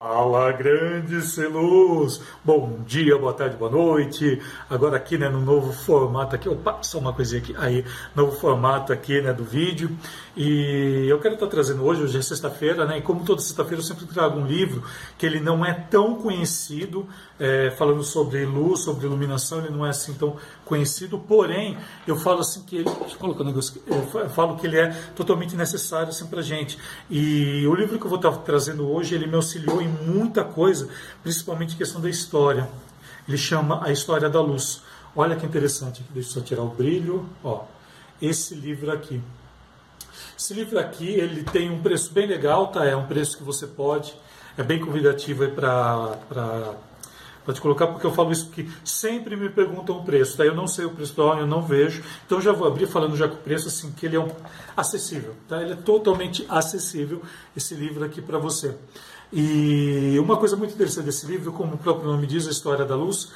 Fala, grandes luz! Bom dia, boa tarde, boa noite. Agora aqui, né, no novo formato aqui, opa, só uma coisinha aqui, aí, novo formato aqui, né, do vídeo. E eu quero estar trazendo hoje, hoje é sexta-feira, né, e como toda sexta-feira eu sempre trago um livro que ele não é tão conhecido, é, falando sobre luz, sobre iluminação, ele não é assim tão conhecido, porém, eu falo assim que ele, deixa eu colocar um negócio, eu falo que ele é totalmente necessário assim pra gente. E o livro que eu vou estar trazendo hoje, ele me auxiliou em muita coisa, principalmente questão da história. Ele chama A História da Luz. Olha que interessante, deixa eu só tirar o brilho. Ó, esse livro aqui. Esse livro aqui, ele tem um preço bem legal, tá? É um preço que você pode, é bem convidativo para para te colocar, porque eu falo isso porque sempre me perguntam o preço, tá? Eu não sei o preço da eu não vejo, então já vou abrir falando já com o preço, assim, que ele é um, acessível, tá? Ele é totalmente acessível, esse livro aqui para você. E uma coisa muito interessante desse livro, como o próprio nome diz, a história da luz,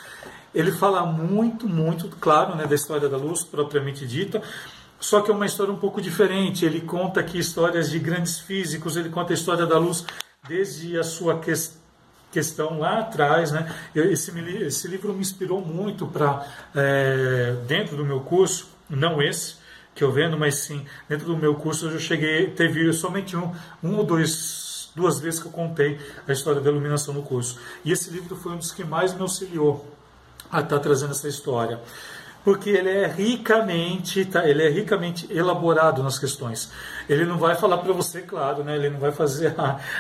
ele fala muito, muito, claro, né, da história da luz propriamente dita, só que é uma história um pouco diferente. Ele conta aqui histórias de grandes físicos, ele conta a história da luz desde a sua questão questão lá atrás, né? Esse, esse livro me inspirou muito para é, dentro do meu curso, não esse que eu vendo, mas sim dentro do meu curso eu cheguei, teve somente um, um ou dois duas vezes que eu contei a história da iluminação no curso. E esse livro foi um dos que mais me auxiliou a estar trazendo essa história porque ele é ricamente, tá, ele é ricamente elaborado nas questões. Ele não vai falar para você, claro, né, ele não vai fazer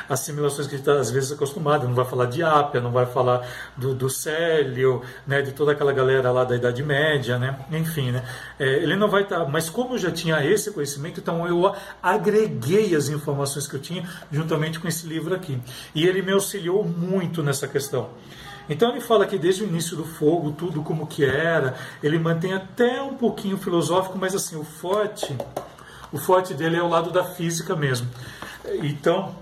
as simulações que a gente está às vezes acostumado, não vai falar de Ápia, não vai falar do, do Célio, né, de toda aquela galera lá da Idade Média, né, enfim, né, é, ele não vai estar, tá, mas como eu já tinha esse conhecimento, então eu agreguei as informações que eu tinha juntamente com esse livro aqui. E ele me auxiliou muito nessa questão. Então ele fala que desde o início do fogo, tudo como que era, ele mantém até um pouquinho filosófico, mas assim, o forte, o forte dele é o lado da física mesmo. Então,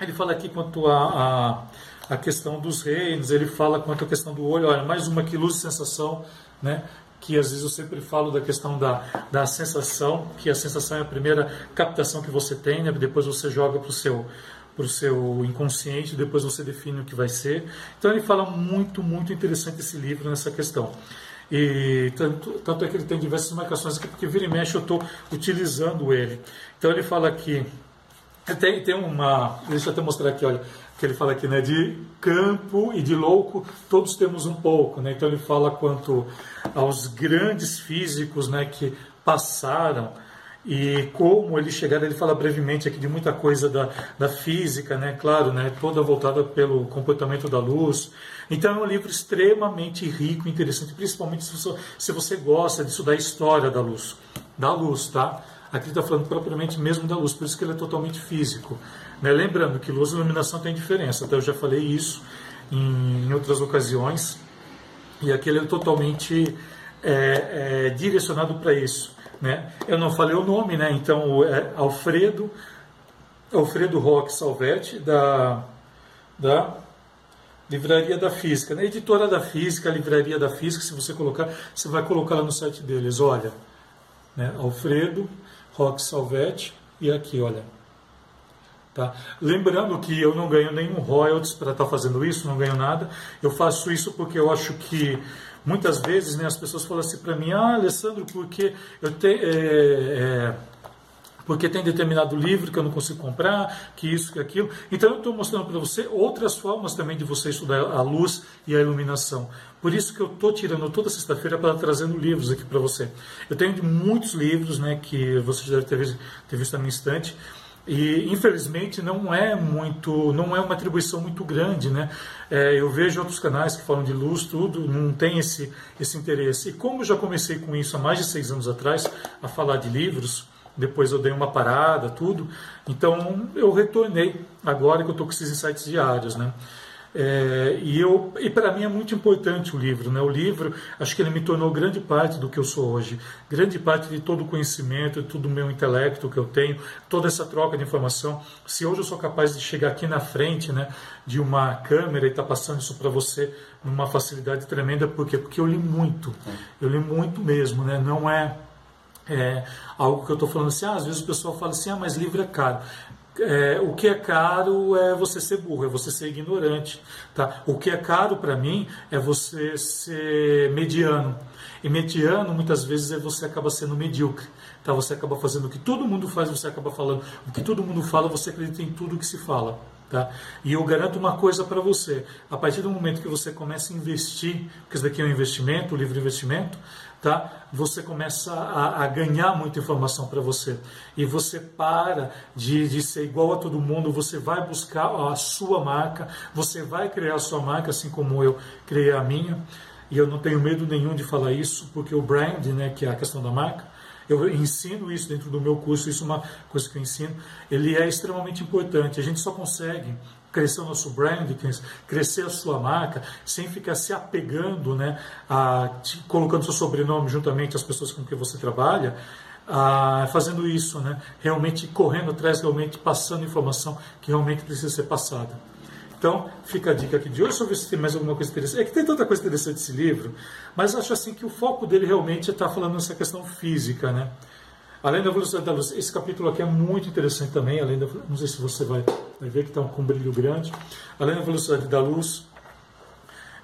ele fala aqui quanto a, a, a questão dos reinos, ele fala quanto à questão do olho, olha, mais uma que luz e sensação, né? que às vezes eu sempre falo da questão da, da sensação, que a sensação é a primeira captação que você tem, né? depois você joga para o seu para o seu inconsciente, depois você define o que vai ser. Então ele fala muito, muito interessante esse livro nessa questão. E tanto, tanto é que ele tem diversas marcações aqui, porque vira e mexe eu estou utilizando ele. Então ele fala aqui, tem, tem uma, deixa eu até mostrar aqui, olha, que ele fala aqui, né, de campo e de louco, todos temos um pouco, né? Então ele fala quanto aos grandes físicos, né, que passaram e como eles chegaram, ele fala brevemente aqui de muita coisa da, da física, né? Claro, né? Toda voltada pelo comportamento da luz. Então é um livro extremamente rico, interessante, principalmente se você, se você gosta de estudar a história da luz. Da luz, tá? Aqui está falando propriamente mesmo da luz, por isso que ele é totalmente físico. Né? Lembrando que luz e iluminação tem diferença, até eu já falei isso em, em outras ocasiões. E aqui ele é totalmente é, é, direcionado para isso. Né? Eu não falei o nome, né? então é Alfredo, Alfredo Roque Salvetti, da, da Livraria da Física, né? editora da Física, Livraria da Física, se você colocar, você vai colocar lá no site deles, olha, né? Alfredo Roque Salvetti, e aqui, olha. Tá? Lembrando que eu não ganho nenhum royalties para estar tá fazendo isso, não ganho nada. Eu faço isso porque eu acho que Muitas vezes né, as pessoas falam assim para mim, ah, Alessandro, porque eu tenho. É, é, porque tem determinado livro que eu não consigo comprar, que isso, que aquilo. Então eu estou mostrando para você outras formas também de você estudar a luz e a iluminação. Por isso que eu estou tirando toda sexta-feira para trazendo livros aqui para você. Eu tenho muitos livros, né, que você já deve ter visto, ter visto na minha estante. E infelizmente não é muito, não é uma atribuição muito grande, né? É, eu vejo outros canais que falam de luz, tudo, não tem esse, esse interesse. E como eu já comecei com isso há mais de seis anos atrás, a falar de livros, depois eu dei uma parada, tudo, então eu retornei agora que eu estou com esses insights diários, né? É, e eu, e para mim é muito importante o livro. Né? O livro, acho que ele me tornou grande parte do que eu sou hoje, grande parte de todo o conhecimento, de todo o meu intelecto que eu tenho, toda essa troca de informação. Se hoje eu sou capaz de chegar aqui na frente né, de uma câmera e estar tá passando isso para você numa facilidade tremenda, por quê? Porque eu li muito, eu li muito mesmo, né? não é, é algo que eu estou falando assim, ah, às vezes o pessoal fala assim, ah, mas livro é caro. É, o que é caro é você ser burro, é você ser ignorante. Tá? O que é caro para mim é você ser mediano. E mediano, muitas vezes, é você acaba sendo medíocre. Tá? Você acaba fazendo o que todo mundo faz, você acaba falando o que todo mundo fala, você acredita em tudo que se fala. Tá? E eu garanto uma coisa para você: a partir do momento que você começa a investir, porque isso daqui é um investimento, o livre investimento, tá? você começa a, a ganhar muita informação para você. E você para de, de ser igual a todo mundo, você vai buscar a sua marca, você vai criar a sua marca, assim como eu criei a minha. E eu não tenho medo nenhum de falar isso, porque o brand, né, que é a questão da marca, eu ensino isso dentro do meu curso, isso é uma coisa que eu ensino, ele é extremamente importante. A gente só consegue crescer o nosso brand, crescer a sua marca, sem ficar se apegando, né, a, colocando seu sobrenome juntamente às pessoas com quem você trabalha, a, fazendo isso, né, realmente correndo atrás, realmente passando informação que realmente precisa ser passada. Então, fica a dica aqui de hoje. Ver se tem mais alguma coisa interessante. É que tem tanta coisa interessante esse livro, mas acho assim que o foco dele realmente estar falando nessa questão física, né? Além da velocidade da luz, esse capítulo aqui é muito interessante também, além da, não sei se você vai, vai ver que está com um brilho grande. Além da velocidade da luz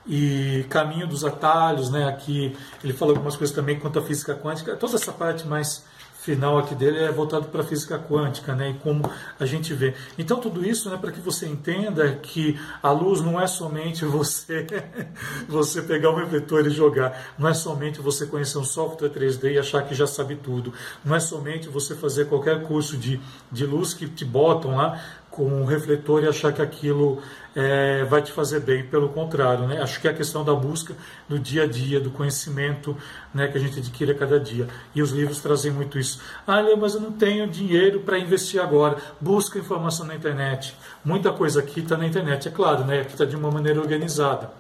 e caminho dos atalhos, né? Aqui ele fala algumas coisas também quanto à física quântica, toda essa parte mais final aqui dele é voltado para a física quântica, né, e como a gente vê. Então tudo isso, né, para que você entenda que a luz não é somente você você pegar um refletor e jogar, não é somente você conhecer um software 3D e achar que já sabe tudo, não é somente você fazer qualquer curso de, de luz que te botam lá com um refletor e achar que aquilo é, vai te fazer bem. Pelo contrário, né? acho que é a questão da busca do dia a dia, do conhecimento né, que a gente adquire a cada dia. E os livros trazem muito isso. Ah, mas eu não tenho dinheiro para investir agora. Busca informação na internet. Muita coisa aqui está na internet, é claro, né? aqui está de uma maneira organizada.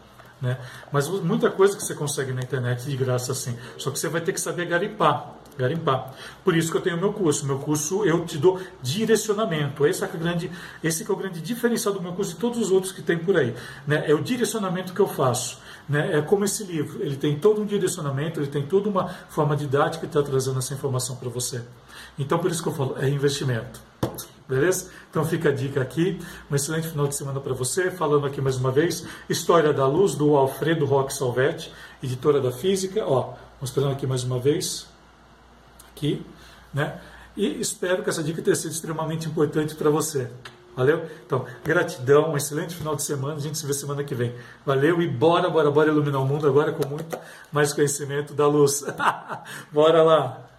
Né? Mas muita coisa que você consegue na internet de graça assim. Só que você vai ter que saber garimpar garimpar. Por isso que eu tenho meu curso. Meu curso eu te dou direcionamento. Esse é, o grande, esse é o grande diferencial do meu curso e todos os outros que tem por aí. Né? É o direcionamento que eu faço. Né? É como esse livro. Ele tem todo um direcionamento, ele tem toda uma forma didática que está trazendo essa informação para você. Então, por isso que eu falo, é investimento. Beleza? Então fica a dica aqui. Um excelente final de semana para você. Falando aqui mais uma vez, História da Luz, do Alfredo Roque Salvetti, editora da Física. Ó, mostrando aqui mais uma vez aqui, né? E espero que essa dica tenha sido extremamente importante para você. Valeu? Então, gratidão, um excelente final de semana. A gente se vê semana que vem. Valeu e bora, bora, bora iluminar o mundo agora com muito mais conhecimento da luz. bora lá!